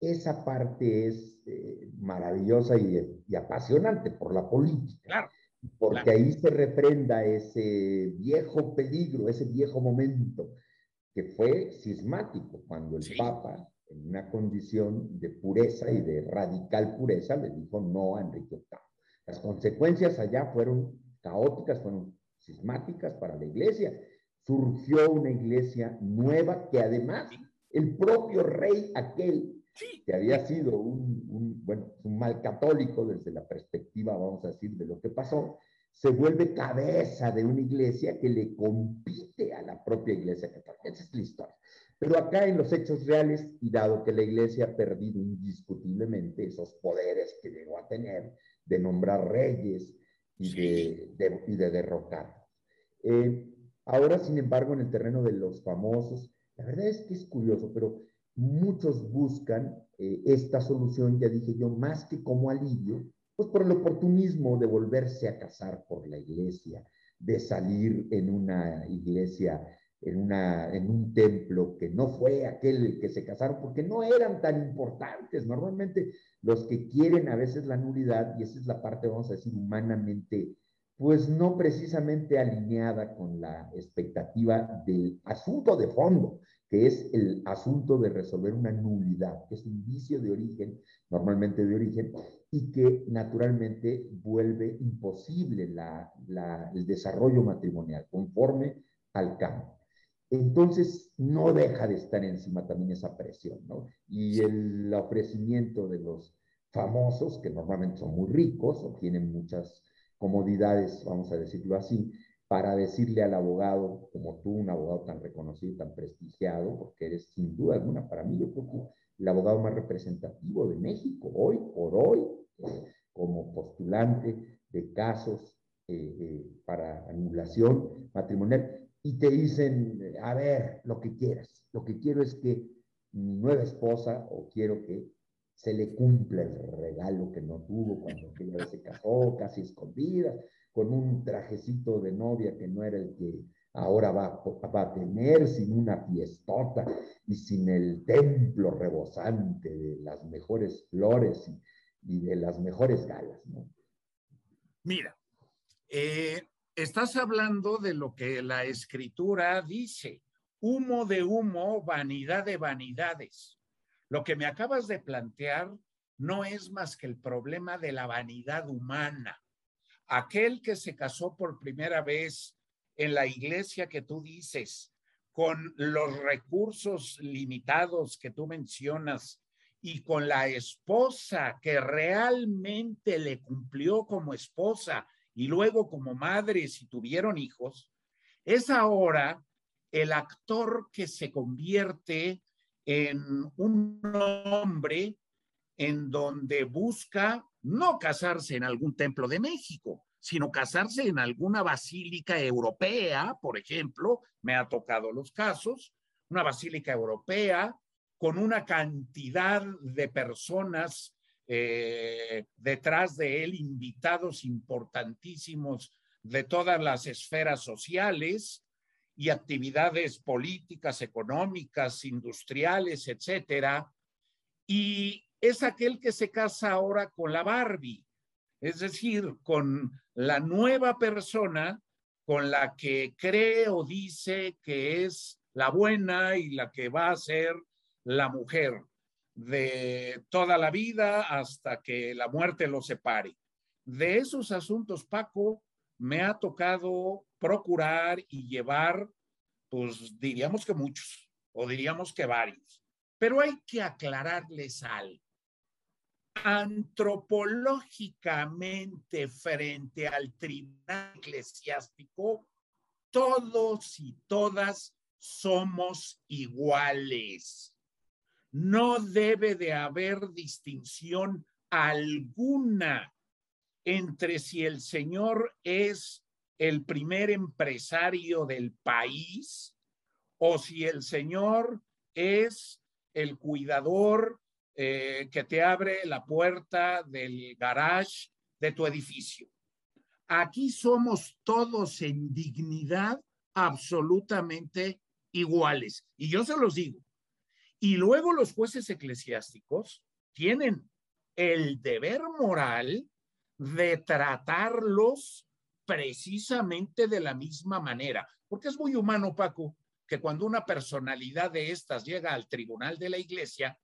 Esa parte es eh, maravillosa y, apasionante por la política. Claro. Porque ahí se refrenda ese viejo peligro, ese viejo momento que fue sismático cuando el Papa, en una condición de pureza y de radical pureza, le dijo no a Enrique VIII. Las consecuencias allá fueron caóticas, fueron sismáticas para la iglesia. Surgió una iglesia nueva que además el propio rey aquel, que había sido un, un, bueno, un mal católico desde la perspectiva, vamos a decir, de lo que pasó, se vuelve cabeza de una iglesia que le compite a la propia iglesia católica. Esa es la historia. Pero acá en los hechos reales, y dado que la iglesia ha perdido indiscutiblemente esos poderes que llegó a tener de nombrar reyes y de, y de. Eh, ahora, sin embargo, en el terreno de los famosos, la verdad es que es curioso, pero muchos buscan eh, esta solución, ya dije yo, más que como alivio, pues por el oportunismo de volverse a casar por la iglesia, de salir en una iglesia, en, una, en un templo que no fue aquel que se casaron, porque no eran tan importantes. Normalmente los que quieren a veces la nulidad, y esa es la parte, vamos a decir, humanamente, pues no precisamente alineada con la expectativa del asunto de fondo, que es el asunto de resolver una nulidad, que es un vicio de origen, normalmente de origen, y que naturalmente vuelve imposible el desarrollo matrimonial conforme al cambio. Entonces, no deja de estar encima también esa presión, ¿no? Y el ofrecimiento de los famosos, que normalmente son muy ricos o tienen muchas comodidades, vamos a decirlo así, para decirle al abogado, como tú, un abogado tan reconocido, tan prestigiado, porque eres sin duda alguna, para mí, yo creo que el abogado más representativo de México, hoy por hoy, como postulante de casos eh, eh, para anulación matrimonial, y te dicen, a ver, lo que quieras, lo que quiero es que mi nueva esposa, o quiero que se le cumpla el regalo que no tuvo cuando ella se casó, casi escondida, con un trajecito de novia que no era el que ahora va, va a tener, sin una fiestota y sin el templo rebosante de las mejores flores de las mejores galas. Mira, eh, estás hablando de lo que la escritura dice, humo de humo, vanidad de vanidades. Lo que me acabas de plantear no es más que el problema de la vanidad humana aquel que se casó por primera vez en la iglesia que tú dices, con los recursos limitados que tú mencionas y con la esposa que realmente le cumplió como esposa y luego como madre si tuvieron hijos, es ahora el actor que se convierte en un hombre en donde busca no casarse en algún templo de México, sino casarse en alguna basílica europea, por ejemplo, me ha tocado los casos, una basílica europea con una cantidad de personas eh, detrás de él, invitados importantísimos de todas las esferas sociales y actividades políticas, económicas, industriales, etcétera. Y es aquel que se casa ahora con la Barbie, es decir, con la nueva persona con la que cree o dice que es la buena y la que va a ser la mujer de toda la vida hasta que la muerte lo separe. De esos asuntos, Paco, me ha tocado procurar y llevar, pues diríamos que muchos, o diríamos que varios. Pero hay que aclararles algo antropológicamente frente al tribunal eclesiástico, todos y todas somos iguales. No debe de haber distinción alguna entre si el Señor es el primer empresario del país o si el Señor es el cuidador eh, que te abre la puerta del garage de tu edificio. Aquí somos todos en dignidad absolutamente iguales. Y yo se los digo. Y luego los jueces eclesiásticos tienen el deber moral de tratarlos precisamente de la misma manera, porque es muy humano, Paco, que cuando una personalidad de estas llega al tribunal de la iglesia,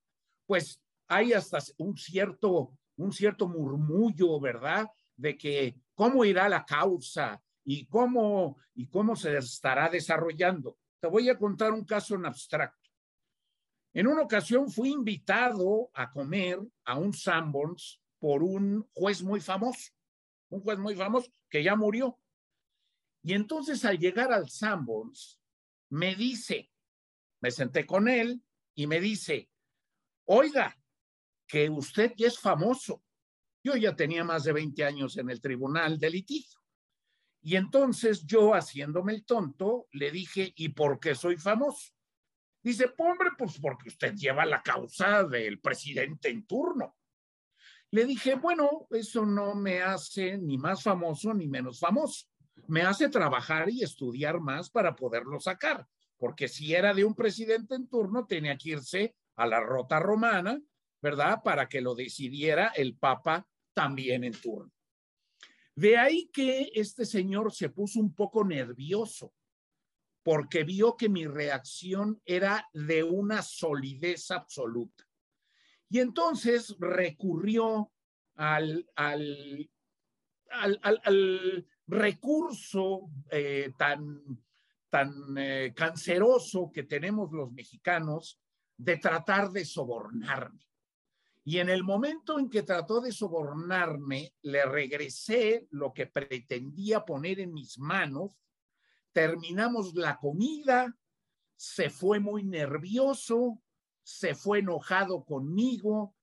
pues hay hasta un cierto, un cierto murmullo, ¿verdad? De que cómo irá la causa y cómo, y cómo se estará desarrollando. Te voy a contar un caso en abstracto. En una ocasión fui invitado a comer a un Sanborns por un juez muy famoso. un juez muy famoso que ya murió. Y entonces al llegar al Sanborns, me dice, me senté con él y me dice, oiga, que usted ya es famoso. Yo ya tenía más de 20 años en el tribunal de litigio. Y entonces yo, haciéndome el tonto, le dije, ¿y por qué soy famoso? Dice, hombre, pues porque usted lleva la causa del presidente en turno. Le dije, bueno, eso no me hace ni más famoso ni menos famoso. Me hace trabajar y estudiar más para poderlo sacar, porque si era de un presidente en turno, tenía que irse a la rota romana, ¿verdad? Para que lo decidiera el Papa también en turno. De ahí que este señor se puso un poco nervioso porque vio que mi reacción era de una solidez absoluta. Y entonces recurrió al, al, al, recurso eh, tan, tan eh, canceroso que tenemos los mexicanos de tratar de sobornarme. Y en el momento en que trató de sobornarme, le regresé lo que pretendía poner en mis manos terminamos la comida, se fue muy nervioso, se fue enojado conmigo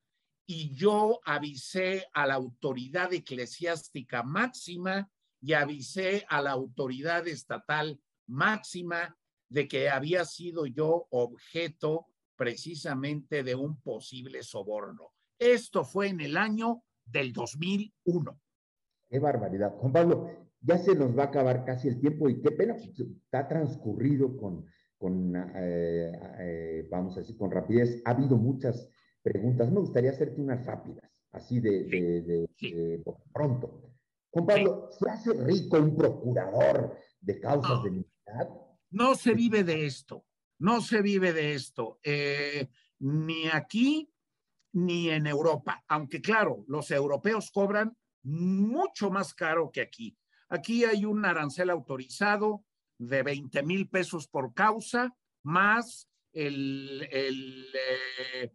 y yo avisé a la autoridad eclesiástica máxima y avisé a la autoridad estatal máxima de que había sido yo objeto precisamente de un posible soborno. Esto fue en el año del 2001. Qué barbaridad. Juan Pablo, ya se nos va a acabar casi el tiempo y qué pena, pues, está transcurrido con, con eh, eh, vamos a decir, con rapidez. Ha habido muchas preguntas. Me gustaría hacerte unas rápidas, así de, de, pronto. Juan Pablo, ¿se hace rico un procurador de causas de libertad? No se vive de esto, no se vive de esto, eh, ni aquí ni en Europa, aunque claro, los europeos cobran mucho más caro que aquí. Aquí hay un arancel autorizado de 20 mil pesos por causa, más el, eh,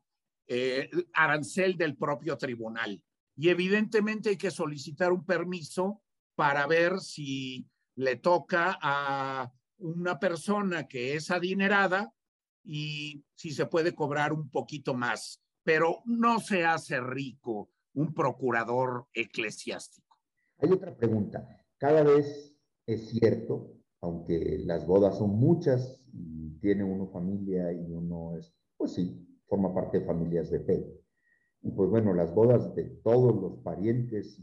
eh, arancel del propio tribunal. Y evidentemente hay que solicitar un permiso para ver si le toca a una persona que es adinerada y si se puede cobrar un poquito más. Pero no se hace rico un procurador eclesiástico. Hay otra pregunta. Cada vez es cierto, aunque las bodas son muchas y tiene uno familia y uno es, pues sí, forma parte de familias de fe. Y pues bueno, las bodas de todos los parientes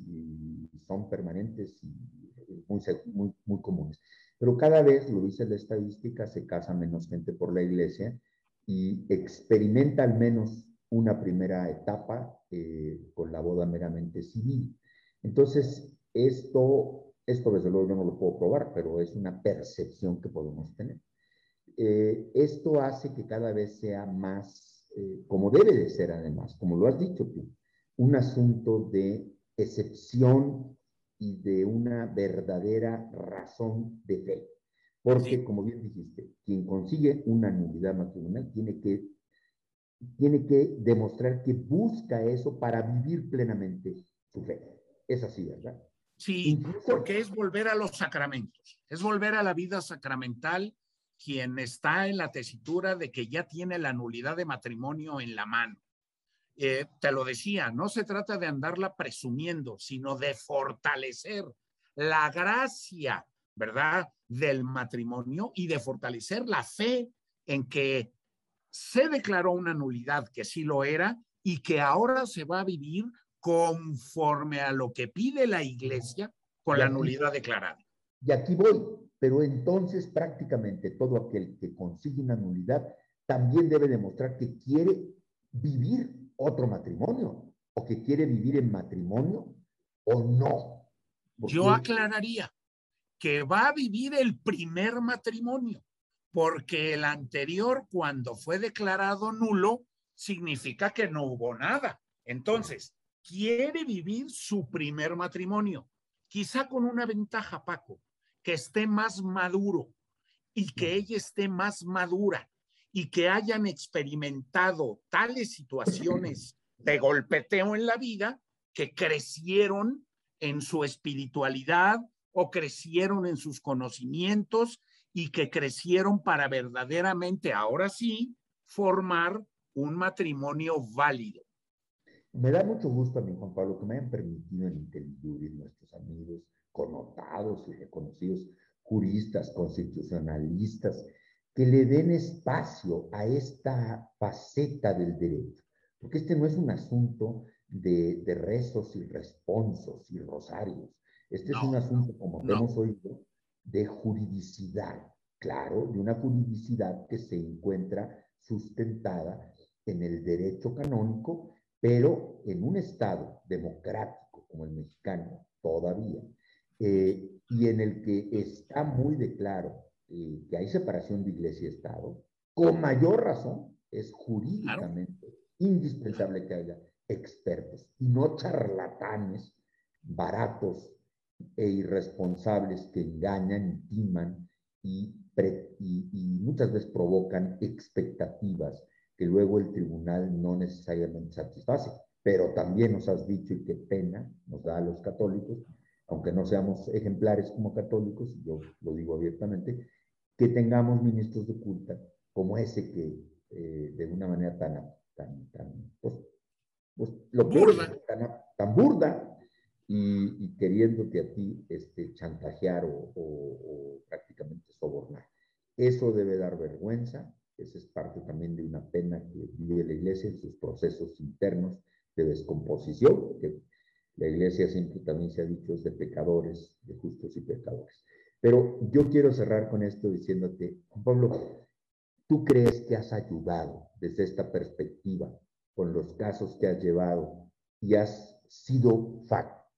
son permanentes y muy, muy, muy comunes. Pero cada vez, lo dice la estadística, se casa menos gente por la iglesia y experimenta al menos una primera etapa eh, con la boda meramente civil. Entonces, esto esto desde luego yo no lo puedo probar, pero es una percepción que podemos tener. Eh, esto hace que cada vez sea más, eh, como debe de ser además, como lo has dicho tú, un asunto de excepción y de una verdadera razón de fe. Porque, como bien dijiste, quien consigue una nulidad matrimonial tiene que, tiene que demostrar que busca eso para vivir plenamente su fe. Es así, ¿verdad? Sí, porque es volver a los sacramentos, es volver a la vida sacramental quien está en la tesitura de que ya tiene la nulidad de matrimonio en la mano. Eh, te lo decía, no se trata de andarla presumiendo, sino de fortalecer la gracia, ¿verdad?, del matrimonio y de fortalecer la fe en que se declaró una nulidad, que sí lo era, y que ahora se va a vivir conforme a lo que pide la iglesia con la nulidad declarada. Y aquí voy, pero entonces prácticamente todo aquel que consigue una nulidad también debe demostrar que quiere vivir otro matrimonio o que quiere vivir en matrimonio o no. Yo aclararía que va a vivir el primer matrimonio, porque el anterior, cuando fue declarado nulo, significa que no hubo nada. Entonces, quiere vivir su primer matrimonio, quizá con una ventaja, Paco, que esté más maduro y que ella esté más madura y que hayan experimentado tales situaciones de golpeteo en la vida que crecieron en su espiritualidad o crecieron en sus conocimientos y que crecieron para verdaderamente, ahora sí, formar un matrimonio válido. Me da mucho gusto a mí, Juan Pablo, que me hayan permitido en Intelijuris, nuestros amigos connotados y reconocidos juristas, constitucionalistas, que le den espacio a esta faceta del derecho, porque este no es un asunto de, rezos y responsos y rosarios, este es un asunto, como hemos oído, de juridicidad, claro, de una juridicidad que se encuentra sustentada en el derecho canónico, pero en un Estado democrático como el mexicano todavía, eh, y en el que está muy de claro eh, que hay separación de iglesia y Estado, con mayor razón es jurídicamente indispensable que haya expertos y no charlatanes baratos e irresponsables que engañan, timan y, y, muchas veces provocan expectativas que luego el tribunal no necesariamente satisface. Pero también nos has dicho, y qué pena nos da a los católicos, aunque no seamos ejemplares como católicos, yo lo digo abiertamente, que tengamos ministros de culta como ese que eh, de una manera tan, tan, tan pues, pues, lo burda. Tan, tan burda y, queriéndote a ti este, chantajear o, prácticamente sobornar. Eso debe dar vergüenza, esa es parte también de una pena que vive la iglesia en sus procesos internos de descomposición, que la iglesia siempre también se ha dicho es de pecadores, de justos y pecadores. Pero yo quiero cerrar con esto diciéndote, Juan Pablo, ¿tú crees que has ayudado desde esta perspectiva con los casos que has llevado y has sido factor?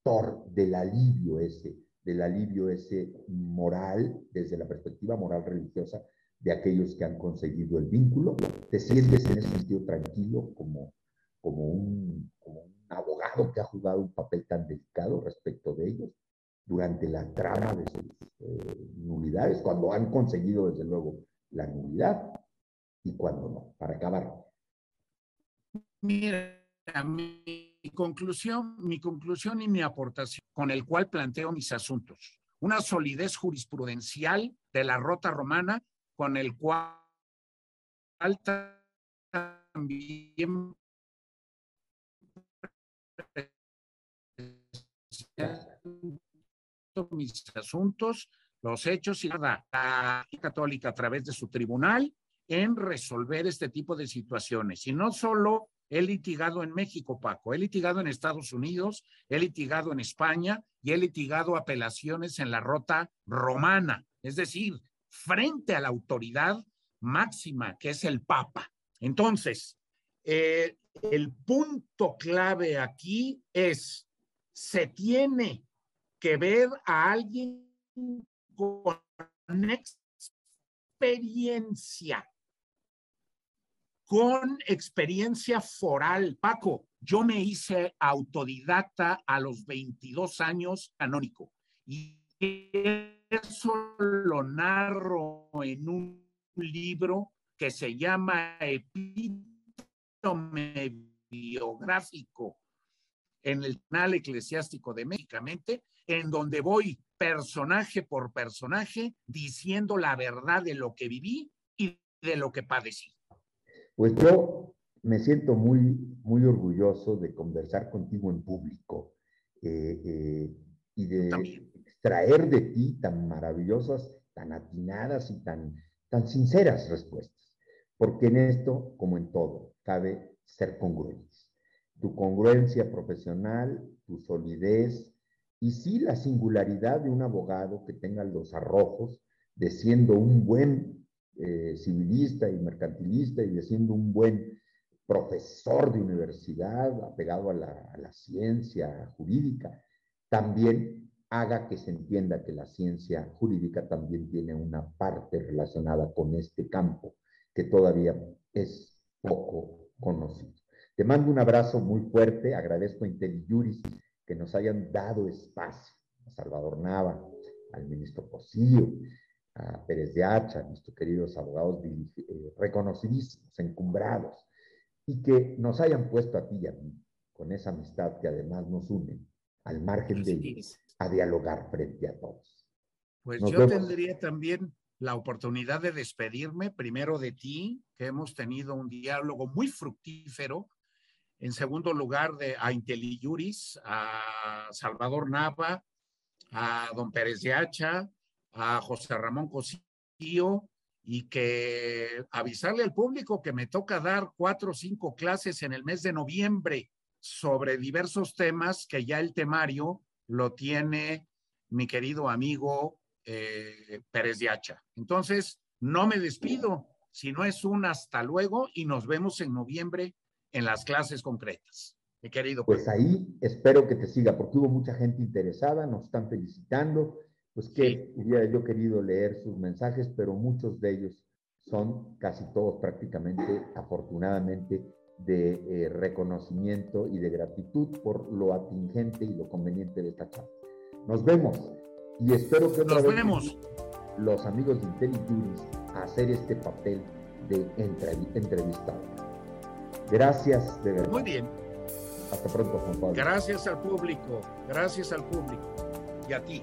del alivio ese, del alivio ese moral, desde la perspectiva moral religiosa de aquellos que han conseguido el vínculo, te sientes en ese sentido tranquilo como, como, un, abogado que ha jugado un papel tan delicado respecto de ellos durante la trama de sus eh, nulidades, cuando han conseguido desde luego la nulidad y cuando no, para acabar. Mira, mi conclusión, mi conclusión y mi aportación con el cual planteo mis asuntos. Una solidez jurisprudencial de la rota romana con el cual también mis asuntos, los hechos y la católica a través de su tribunal en resolver este tipo de situaciones. Y no solo He litigado en México, Paco, he litigado en Estados Unidos, he litigado en España y he litigado apelaciones en la rota romana, es decir, frente a la autoridad máxima que es el Papa. Entonces, eh, el punto clave aquí es, se tiene que ver a alguien con experiencia con experiencia foral. Paco, yo me hice autodidacta a los 22 años canónico eso lo narro en un libro que se llama Epítome Biográfico en el canal eclesiástico de Méxicamente, en donde voy personaje por personaje diciendo la verdad de lo que viví y de lo que padecí. Pues yo me siento muy, muy orgulloso de conversar contigo en público eh, eh, y de extraer de ti tan maravillosas, tan atinadas y tan, tan sinceras respuestas. Porque en esto, como en todo, cabe ser congruentes. Tu congruencia profesional, tu solidez y sí la singularidad de un abogado que tenga los arrojos de siendo un buen eh, civilista y mercantilista y de siendo un buen profesor de universidad apegado a la, a la ciencia jurídica, también haga que se entienda que la ciencia jurídica también tiene una parte relacionada con este campo que todavía es poco conocido. Te mando un abrazo muy fuerte, agradezco a IntelliJuris que nos hayan dado espacio, a Salvador Nava, al ministro Posillo, a Pérez de Hacha, nuestros queridos abogados eh, reconocidísimos, encumbrados, y que nos hayan puesto a ti y a mí, con esa amistad que además nos une, al margen de ir a dialogar frente a todos. Pues yo tendría también la oportunidad de despedirme primero de ti, que hemos tenido un diálogo muy fructífero. En segundo lugar, de, a Inteliuris, a Salvador Nava, a don Pérez de Hacha, a José Ramón Cosío, y que avisarle al público que me toca dar cuatro o cinco clases en el mes de noviembre sobre diversos temas que ya el temario lo tiene mi querido amigo eh, Pérez de Hacha. Entonces, no me despido, sino es un hasta luego y nos vemos en noviembre en las clases concretas. Mi querido. Pues ahí espero que te siga, porque hubo mucha gente interesada, nos están felicitando, pues que hubiera yo querido leer sus mensajes, pero muchos de ellos son casi todos prácticamente, afortunadamente, de eh, reconocimiento y de gratitud por lo atingente y lo conveniente de esta charla. Nos vemos y espero que nos vemos los amigos de IntelliJuris a hacer este papel de entrevistado. Gracias de verdad. Muy bien. Hasta pronto, Juan Pablo. Gracias al público, gracias al público y a ti.